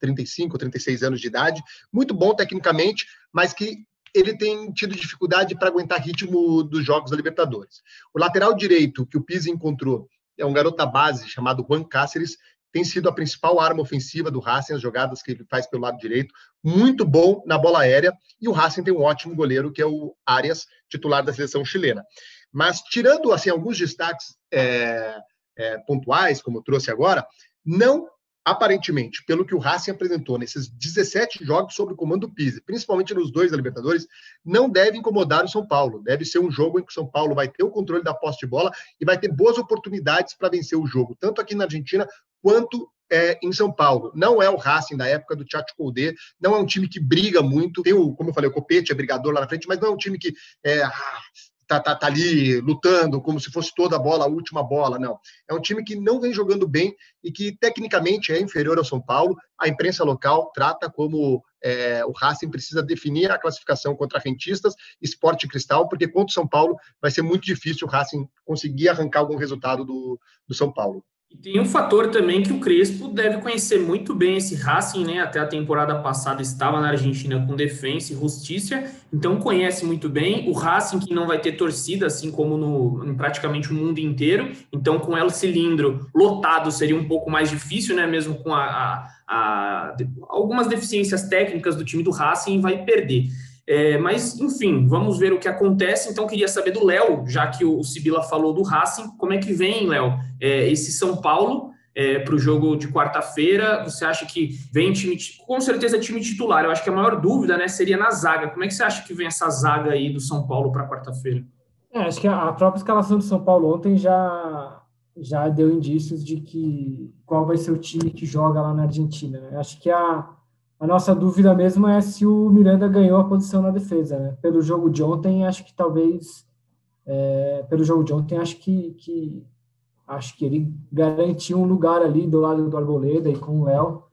D: 35, 36 anos de idade, muito bom tecnicamente, mas que ele tem tido dificuldade para aguentar ritmo dos jogos da Libertadores. O lateral direito que o Pisa encontrou é um garoto da base chamado Juan Cáceres, tem sido a principal arma ofensiva do Racing, as jogadas que ele faz pelo lado direito, muito bom na bola aérea, e o Racing tem um ótimo goleiro, que é o Arias, titular da seleção chilena. Mas, tirando assim alguns destaques é, é, pontuais, como trouxe agora, não aparentemente, pelo que o Racing apresentou nesses 17 jogos sob o comando do Pise, principalmente nos dois da Libertadores, não deve incomodar o São Paulo. Deve ser um jogo em que o São Paulo vai ter o controle da posse de bola e vai ter boas oportunidades para vencer o jogo, tanto aqui na Argentina quanto é, em São Paulo. Não é o Racing da época do Tchatcho Colde, não é um time que briga muito. Tem o, como eu falei, o Copete é brigador lá na frente, mas não é um time que é, ah, tá, tá, tá ali lutando como se fosse toda a bola, a última bola, não. É um time que não vem jogando bem e que tecnicamente é inferior ao São Paulo. A imprensa local trata como é, o Racing precisa definir a classificação contra rentistas, esporte cristal, porque contra o São Paulo vai ser muito difícil o Racing conseguir arrancar algum resultado do, do São Paulo.
A: E tem um fator também que o Crespo deve conhecer muito bem esse Racing, né? Até a temporada passada estava na Argentina com Defensa e Justiça, então conhece muito bem. O Racing que não vai ter torcida, assim como no, em praticamente o mundo inteiro, então com ela cilindro lotado seria um pouco mais difícil, né? Mesmo com a, a, a algumas deficiências técnicas do time do Racing, vai perder. É, mas, enfim, vamos ver o que acontece. Então, queria saber do Léo, já que o Sibila falou do Racing, como é que vem, Léo, é, esse São Paulo é, para o jogo de quarta-feira? Você acha que vem time, com certeza time titular? Eu acho que a maior dúvida né, seria na zaga. Como é que você acha que vem essa zaga aí do São Paulo para quarta-feira?
C: É, acho que a própria escalação do São Paulo ontem já, já deu indícios de que qual vai ser o time que joga lá na Argentina. Né? Acho que a a nossa dúvida mesmo é se o Miranda ganhou a posição na defesa, né? Pelo jogo de ontem, acho que talvez é, pelo jogo de ontem, acho que, que acho que ele garantiu um lugar ali do lado do Arboleda e com o Léo.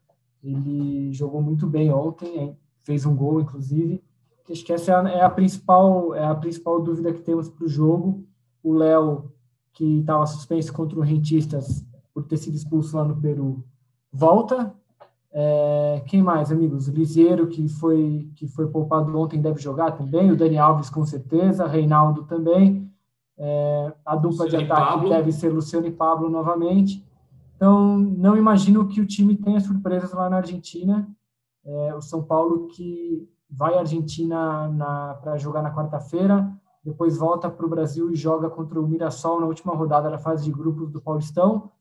C: Ele jogou muito bem ontem, fez um gol, inclusive. Acho que essa é a, é a principal é a principal dúvida que temos para o jogo. O Léo, que estava suspenso contra o Rentistas por ter sido expulso lá no Peru, volta é, quem mais, amigos? O Liseiro, que foi, que foi poupado ontem, deve jogar também. O Dani Alves, com certeza. Reinaldo também. É, a dupla Luciano de ataque deve ser Luciano e Pablo novamente. Então, não imagino que o time tenha surpresas lá na Argentina. É, o São Paulo que vai à Argentina para jogar na quarta-feira, depois volta para o Brasil e joga contra o Mirassol na última rodada da fase de grupos do Paulistão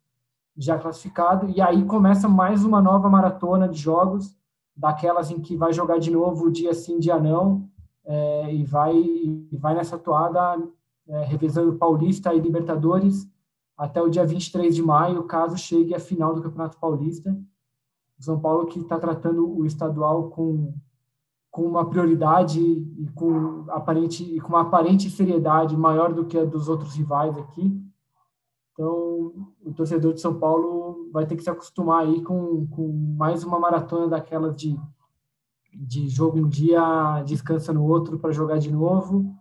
C: já classificado, e aí começa mais uma nova maratona de jogos, daquelas em que vai jogar de novo dia sim, dia não, é, e, vai, e vai nessa toada é, Paulista e Libertadores até o dia 23 de maio, caso chegue a final do Campeonato Paulista. O São Paulo que está tratando o estadual com, com uma prioridade e com, aparente, e com uma aparente seriedade maior do que a dos outros rivais aqui. Então, o torcedor de São Paulo vai ter que se acostumar aí com, com mais uma maratona daquela de, de jogo um dia, descansa no outro para jogar de novo.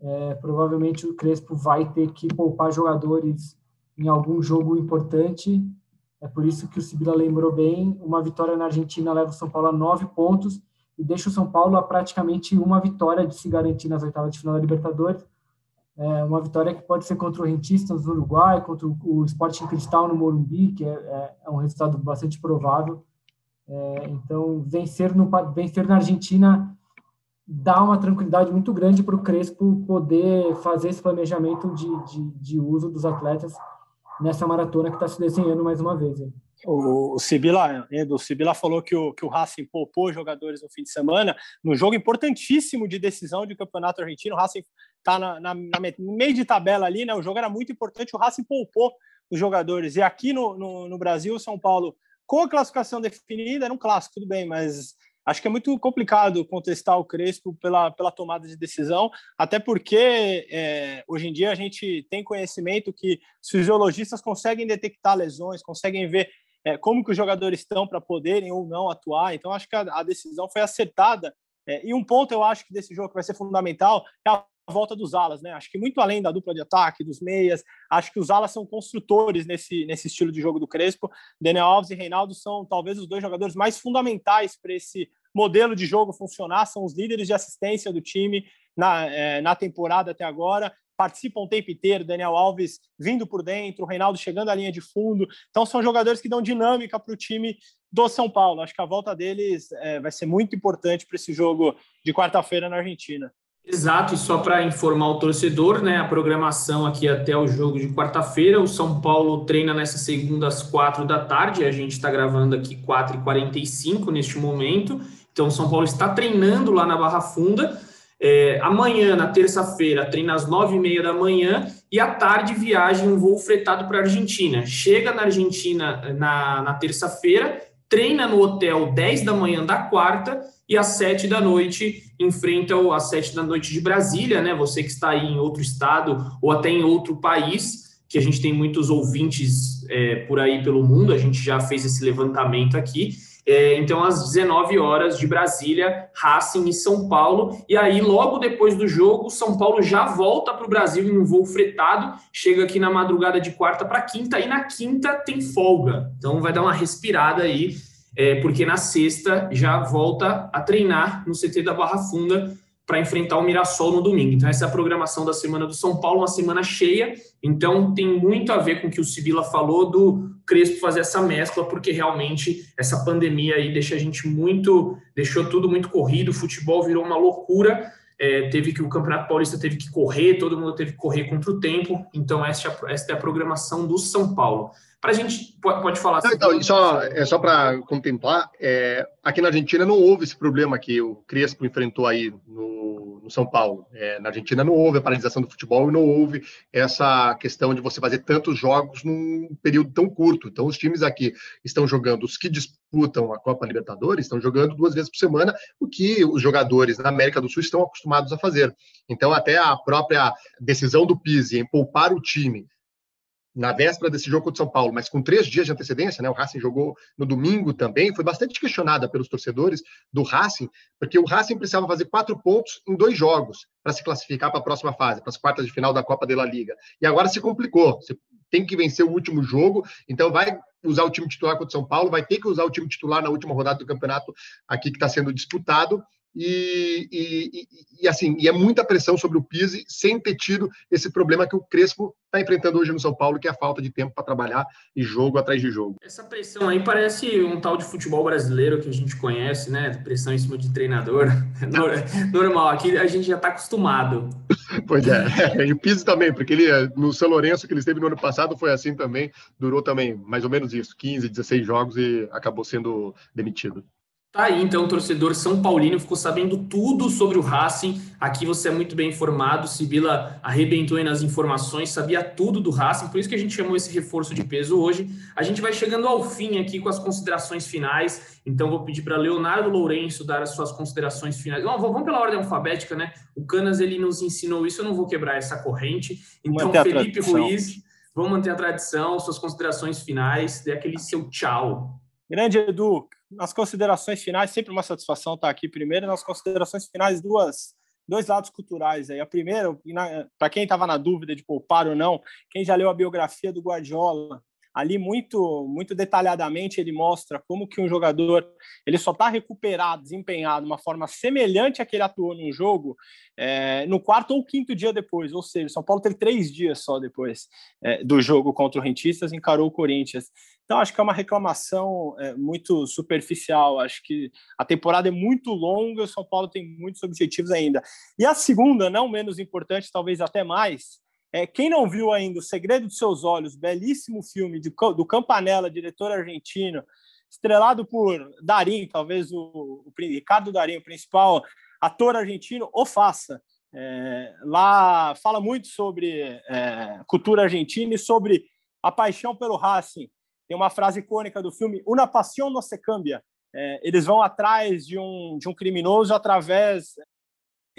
C: É, provavelmente o Crespo vai ter que poupar jogadores em algum jogo importante. É por isso que o Sibila lembrou bem: uma vitória na Argentina leva o São Paulo a nove pontos e deixa o São Paulo a praticamente uma vitória de se garantir nas oitavas de final da Libertadores é uma vitória que pode ser contra o Rentistas no Uruguai, contra o Sporting Cristal no Morumbi, que é, é, é um resultado bastante provável. É, então, vencer, no, vencer na Argentina dá uma tranquilidade muito grande para o Crespo poder fazer esse planejamento de, de, de uso dos atletas nessa maratona que está se desenhando mais uma vez. Hein?
B: O, o Sibila, Edu, o Sibila falou que o, que o Racing poupou jogadores no fim de semana, no jogo importantíssimo de decisão de campeonato argentino. O Racing está na, na, na, no meio de tabela ali, né? O jogo era muito importante, o Racing poupou os jogadores. E aqui no, no, no Brasil, o São Paulo, com a classificação definida, era um clássico, tudo bem, mas acho que é muito complicado contestar o Crespo pela, pela tomada de decisão, até porque é, hoje em dia a gente tem conhecimento que os fisiologistas conseguem detectar lesões, conseguem ver é, como que os jogadores estão para poderem ou não atuar. Então, acho que a, a decisão foi acertada. É, e um ponto eu acho que desse jogo que vai ser fundamental é a volta dos alas, né? Acho que muito além da dupla de ataque, dos meias, acho que os alas são construtores nesse, nesse estilo de jogo do Crespo. Daniel Alves e Reinaldo são talvez os dois jogadores mais fundamentais para esse modelo de jogo funcionar, são os líderes de assistência do time na, é, na temporada até agora participam o tempo inteiro, Daniel Alves vindo por dentro, o Reinaldo chegando à linha de fundo. Então, são jogadores que dão dinâmica para o time do São Paulo. Acho que a volta deles é, vai ser muito importante para esse jogo de quarta-feira na Argentina.
A: Exato, e só para informar o torcedor, né, a programação aqui até o jogo de quarta-feira, o São Paulo treina nessa segunda às quatro da tarde, a gente está gravando aqui 4h45 neste momento, então o São Paulo está treinando lá na Barra Funda, é, amanhã, na terça-feira, treina às nove e meia da manhã e à tarde viaja um voo fretado para a Argentina. Chega na Argentina na, na terça-feira, treina no hotel 10 da manhã da quarta e às sete da noite enfrenta às sete da noite de Brasília, né? Você que está aí em outro estado ou até em outro país, que a gente tem muitos ouvintes é, por aí pelo mundo, a gente já fez esse levantamento aqui É, então, às 19 horas de Brasília, Racing e São Paulo. E aí, logo depois do jogo, São Paulo já volta para o Brasil em um voo fretado, chega aqui na madrugada de quarta para quinta, e na quinta tem folga. Então, vai dar uma respirada aí, é, porque na sexta já volta a treinar no CT da Barra Funda para enfrentar o Mirassol no domingo. Então, essa é a programação da semana do São Paulo, uma semana cheia. Então, tem muito a ver com o que o Sibila falou do Crespo fazer essa mescla, porque realmente essa pandemia aí deixa a gente muito, deixou tudo muito corrido, o futebol virou uma loucura. É, teve que o Campeonato Paulista teve que correr, todo mundo teve que correr contra o tempo. Então, esta, esta é a programação do São Paulo. Para a gente, pode, pode falar.
D: Não, então, só, é só para contemplar, é, aqui na Argentina não houve esse problema que o Crespo enfrentou aí no, no São Paulo. É, na Argentina não houve a paralisação do futebol e não houve essa questão de você fazer tantos jogos num período tão curto. Então, os times aqui estão jogando, os que disputam a Copa Libertadores, estão jogando duas vezes por semana, o que os jogadores na América do Sul estão acostumados a fazer. Então, até a própria decisão do Pizzi em poupar o time na véspera desse jogo contra o São Paulo, mas com três dias de antecedência, né? O Racing jogou no domingo também, foi bastante questionada pelos torcedores do Racing, porque o Racing precisava fazer quatro pontos em dois jogos para se classificar para a próxima fase, para as quartas de final da Copa de La Liga. E agora se complicou. Você tem que vencer o último jogo, então vai usar o time titular contra o São Paulo, vai ter que usar o time titular na última rodada do campeonato aqui que está sendo disputado. E, e, e, assim, e é muita pressão sobre o Pise sem ter tido esse problema que o Crespo está enfrentando hoje no São Paulo, que é a falta de tempo para trabalhar e jogo atrás de jogo.
A: Essa pressão aí parece um tal de futebol brasileiro que a gente conhece, né? Pressão em cima de treinador. Normal, aqui a gente já está acostumado.
D: Pois é, e o Pise também, porque ele no São Lourenço que ele esteve no ano passado foi assim também, durou também mais ou menos isso, 15, 16 jogos e acabou sendo demitido.
A: Tá aí, então, torcedor São Paulino ficou sabendo tudo sobre o Racing. Aqui você é muito bem informado. Sibila arrebentou aí nas informações, sabia tudo do Racing, por isso que a gente chamou esse reforço de peso hoje. A gente vai chegando ao fim aqui com as considerações finais. Então, vou pedir para Leonardo Lourenço dar as suas considerações finais. Não, vamos pela ordem alfabética, né? O Canas ele nos ensinou isso, eu não vou quebrar essa corrente. Então, Felipe Ruiz, vamos manter a tradição, suas considerações finais, dê aquele seu tchau.
B: Grande Edu, nas considerações finais, sempre uma satisfação estar aqui primeiro. Nas considerações finais, duas, dois lados culturais. Aí. A primeira, para quem estava na dúvida de poupar ou não, quem já leu a biografia do Guardiola, ali muito muito detalhadamente ele mostra como que um jogador ele só está recuperado, desempenhado de uma forma semelhante a que ele atuou no jogo é, no quarto ou quinto dia depois, ou seja, São Paulo teve três dias só depois é, do jogo contra o Rentistas, encarou o Corinthians. Então acho que é uma reclamação é, muito superficial. Acho que a temporada é muito longa, o São Paulo tem muitos objetivos ainda. E a segunda, não menos importante, talvez até mais, é, quem não viu ainda O Segredo dos Seus Olhos, belíssimo filme de, do Campanella, diretor argentino, estrelado por Darim, talvez o, o Ricardo Darim, o principal ator argentino, o faça. É, lá fala muito sobre é, cultura argentina e sobre a paixão pelo Racing. Tem uma frase icônica do filme, Una pasión no se cambia. É, eles vão atrás de um, de um criminoso através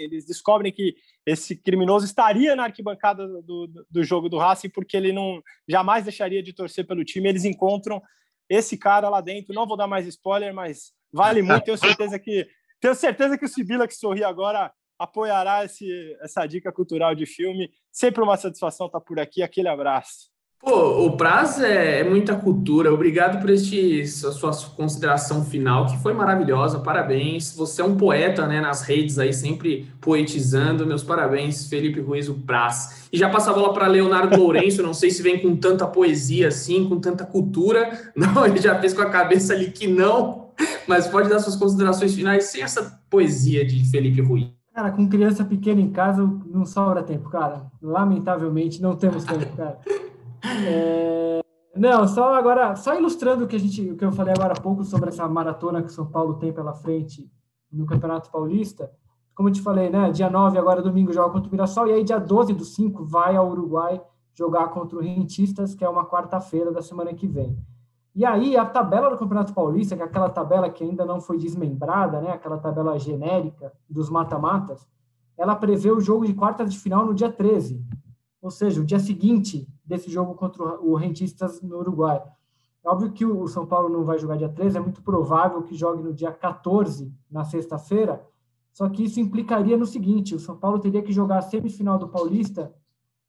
B: eles descobrem que esse criminoso estaria na arquibancada do, do jogo do Racing porque ele não jamais deixaria de torcer pelo time. Eles encontram esse cara lá dentro. Não vou dar mais spoiler, mas vale muito. Tenho certeza que tenho certeza que o Sibila que sorri agora apoiará esse, essa dica cultural de filme. Sempre uma satisfação estar por aqui. Aquele abraço.
A: Pô, o Praz é, é, muita cultura. Obrigado por este, a sua consideração final, que foi maravilhosa. Parabéns. Você é um poeta, né, nas redes aí, sempre poetizando. Meus parabéns, Felipe Ruiz, o Praz. E já passa a bola para Leonardo Lourenço. Não sei se vem com tanta poesia assim, com tanta cultura. Não, ele já fez com a cabeça ali que não. Mas pode dar suas considerações finais sem essa poesia de Felipe Ruiz.
C: Cara, com criança pequena em casa não sobra tempo, cara. Lamentavelmente não temos tempo, cara. É... Não, só agora, só ilustrando o que a gente, o que eu falei agora há pouco sobre essa maratona que o São Paulo tem pela frente no Campeonato Paulista. Como eu te falei, né? Dia 9, agora domingo, joga contra o Mirassol, e aí dia 12 do 5 vai ao Uruguai jogar contra o Rentistas, que é uma quarta-feira da semana que vem. E aí a tabela do Campeonato Paulista, que é aquela tabela que ainda não foi desmembrada, né? Aquela tabela genérica dos mata-matas, ela prevê o jogo de quartas de final no dia 13 ou seja, o dia seguinte desse jogo contra o Rentistas no Uruguai. É óbvio que o São Paulo não vai jogar dia 13, é muito provável que jogue no dia 14, na sexta-feira, só que isso implicaria no seguinte: o São Paulo teria que jogar a semifinal do Paulista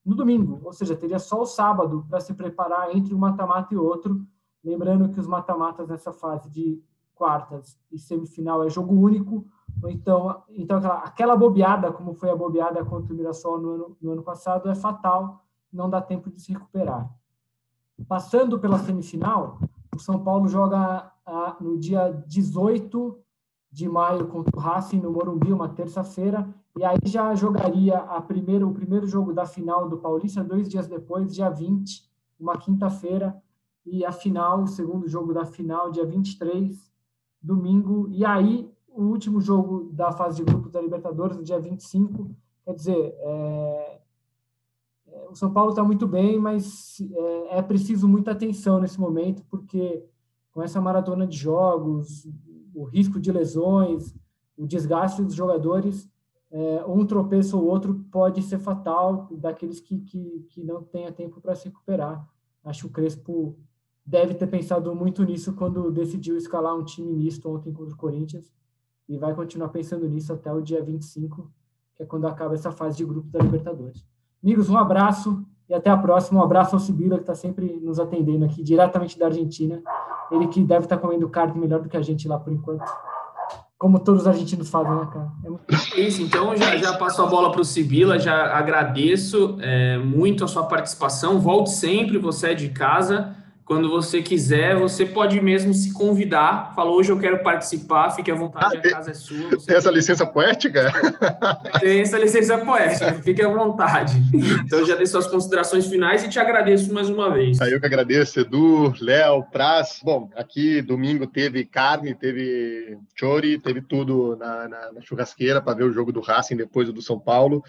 C: no domingo, ou seja, teria só o sábado para se preparar entre um mata-mata e outro. Lembrando que os mata-matas nessa fase de quartas e semifinal é jogo único, então, então aquela, aquela bobeada, como foi a bobeada contra o Mirassol no ano, no ano passado, é fatal, não dá tempo de se recuperar. Passando pela semifinal, o São Paulo joga ah, no dia 18 de maio contra o Racing no Morumbi, uma terça-feira, e aí já jogaria a primeira, o primeiro jogo da final do Paulista dois dias depois, dia 20, uma quinta-feira, e a final, o segundo jogo da final, dia 23, domingo, e aí o último jogo da fase de grupos da Libertadores, no dia 25, quer dizer, é, é, o São Paulo está muito bem, mas é, é preciso muita atenção nesse momento, porque com essa maratona de jogos, o risco de lesões, o desgaste dos jogadores, é, um tropeço ou outro pode ser fatal daqueles que, que, que não tenha tempo para se recuperar. Acho que o Crespo deve ter pensado muito nisso quando decidiu escalar um time misto ontem contra o Corinthians e vai continuar pensando nisso até o dia 25, que é quando acaba essa fase de grupo da Libertadores. Amigos, um abraço e até a próxima. Um abraço ao Sibila, que está sempre nos atendendo aqui, diretamente da Argentina. Ele que deve estar tá comendo carne melhor do que a gente lá por enquanto. Como todos os argentinos fazem, né, cara?
A: É muito... Isso, então já, já passo a bola para o Sibila, já agradeço é, muito a sua participação. Volte sempre, você é de casa. Quando você quiser, você pode mesmo se convidar. Falou, hoje eu quero participar, fique à vontade, ah, a casa é sua.
D: Tem essa licença poética?
A: Tem essa licença poética, fique à vontade. Então, já dei suas considerações finais e te agradeço mais uma vez.
D: Eu que agradeço, Edu, Léo, Praz. Bom, aqui domingo teve carne, teve chori, teve tudo na, na, na churrasqueira para ver o jogo do Racing depois do São Paulo.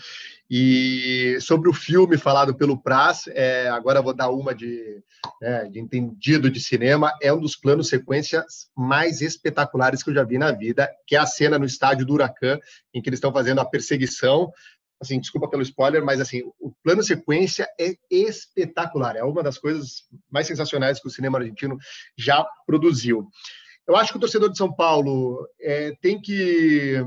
D: E sobre o filme falado pelo Praz, é, agora vou dar uma de, né, de entendido de cinema, é um dos planos sequências mais espetaculares que eu já vi na vida, que é a cena no estádio do Huracan, em que eles estão fazendo a perseguição. Assim, desculpa pelo spoiler, mas assim, o plano sequência é espetacular, é uma das coisas mais sensacionais que o cinema argentino já produziu. Eu acho que o torcedor de São Paulo é, tem que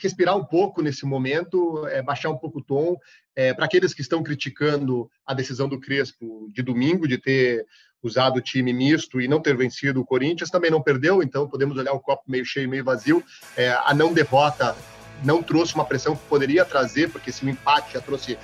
D: respirar um pouco nesse momento, é, baixar um pouco o tom. É, Para aqueles que estão criticando a decisão do Crespo de domingo de ter usado o time misto e não ter vencido o Corinthians, também não perdeu, então podemos olhar o copo meio cheio, meio vazio. É, a não derrota não trouxe uma pressão que poderia trazer, porque se o empate já trouxe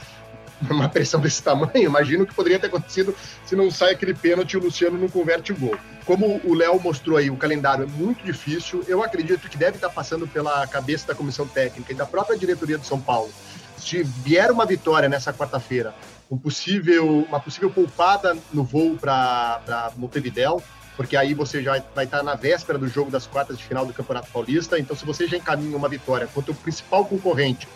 D: uma pressão desse tamanho, imagino que poderia ter acontecido se não sai aquele pênalti e o Luciano não converte o gol. Como o Léo mostrou aí, o calendário é muito difícil, eu acredito que deve estar passando pela cabeça da comissão técnica e da própria diretoria do São Paulo. Se vier uma vitória nessa quarta-feira, um possível, uma possível poupada no voo para Montevidéu, porque aí você já vai estar na véspera do jogo das quartas de final do Campeonato Paulista. Então, se você já encaminha uma vitória contra o principal concorrente,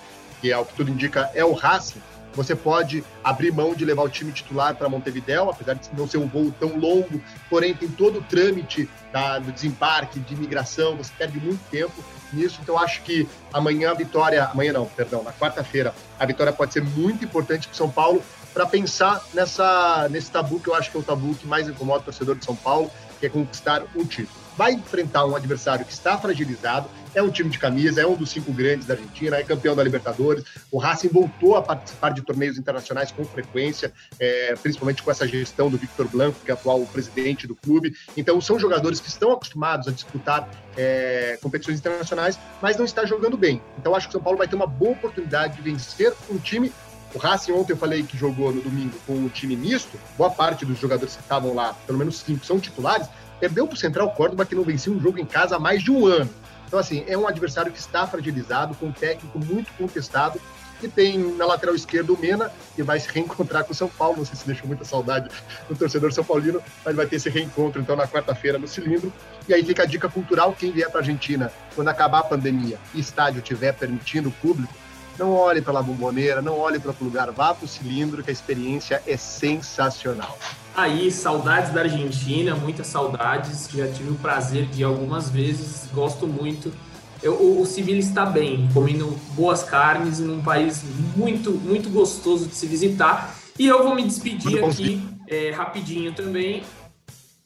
D: que é o que tudo indica é o Racing, você pode abrir mão de levar o time titular para Montevidéu, apesar de não ser um voo tão longo, porém tem todo o trâmite da, do desembarque, de imigração, você perde muito tempo nisso. Então acho que amanhã a vitória, amanhã não, perdão, na quarta-feira, a vitória pode ser muito importante para São Paulo para pensar nessa, nesse tabu que eu acho que é o tabu que mais incomoda o torcedor de São Paulo, que é conquistar um título vai enfrentar um adversário que está fragilizado, é um time de camisa, é um dos cinco grandes da Argentina, é campeão da Libertadores. O Racing voltou a participar de torneios internacionais com frequência, é, principalmente com essa gestão do Victor Blanco, que é atual presidente do clube. Então, são jogadores que estão acostumados a disputar é, competições internacionais, mas não está jogando bem. Então, acho que o São Paulo vai ter uma boa oportunidade de vencer um time o Racing ontem eu falei que jogou no domingo com um time misto, boa parte dos jogadores que estavam lá, pelo menos cinco, são titulares, perdeu para o Central Córdoba, que não vencia um jogo em casa há mais de um ano. Então, assim, é um adversário que está fragilizado, com um técnico muito contestado, e tem na lateral esquerda o Mena, que vai se reencontrar com o São Paulo. Não sei se deixou muita saudade do torcedor São Paulino, mas vai ter esse reencontro então na quarta-feira no cilindro. E aí fica a dica cultural: quem vier para a Argentina, quando acabar a pandemia e estádio estiver permitindo o público, não olhe para a bomboneira, não olhe para outro lugar, vá para o cilindro, que a experiência é sensacional.
A: Aí, saudades da Argentina, muitas saudades. Já tive o prazer de ir algumas vezes, gosto muito. Eu, o, o Civil está bem, comendo boas carnes num país muito, muito gostoso de se visitar. E eu vou me despedir aqui é, rapidinho também.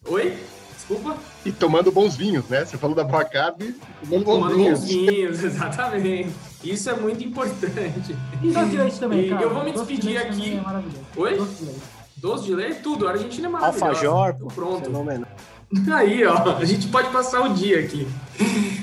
A: Oi? Desculpa?
D: E tomando bons vinhos, né? Você falou da boa carne,
A: tomando, tomando bons, bons vinhos. exatamente. Isso é muito importante.
C: E doce de leite também, cara.
A: Eu vou me despedir aqui.
C: É
A: Oi?
C: Doce de leite.
A: Doce de leite? Tudo. A Argentina é maravilhosa.
B: Alfajor,
A: pronto.
B: Fenomenal.
A: Aí, ó, a gente pode passar o dia aqui.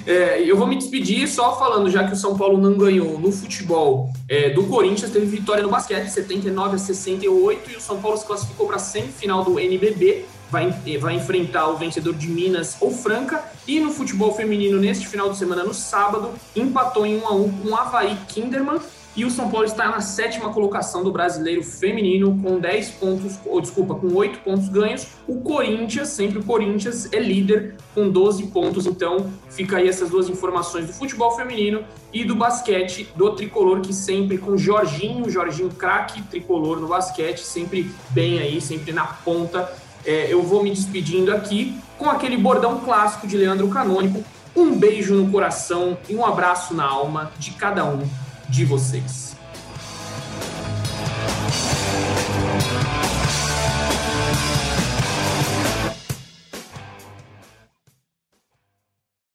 A: É, eu vou me despedir só falando, já que o São Paulo não ganhou no futebol é, do Corinthians, teve vitória no basquete, 79 a 68, e o São Paulo se classificou para a semifinal do NBB, vai, vai enfrentar o vencedor de Minas ou Franca, e no futebol feminino, neste final de semana, no sábado, empatou em 1 a 1 com o Havaí Kinderman, e o São Paulo está na sétima colocação do brasileiro feminino, com 10 pontos, ou desculpa, com 8 pontos ganhos. O Corinthians, sempre o Corinthians, é líder com 12 pontos. Então, fica aí essas duas informações do futebol feminino e do basquete do tricolor, que sempre com Jorginho, Jorginho craque tricolor no basquete, sempre bem aí, sempre na ponta. É, eu vou me despedindo aqui com aquele bordão clássico de Leandro Canônico. Um beijo no coração e um abraço na alma de cada um de vocês.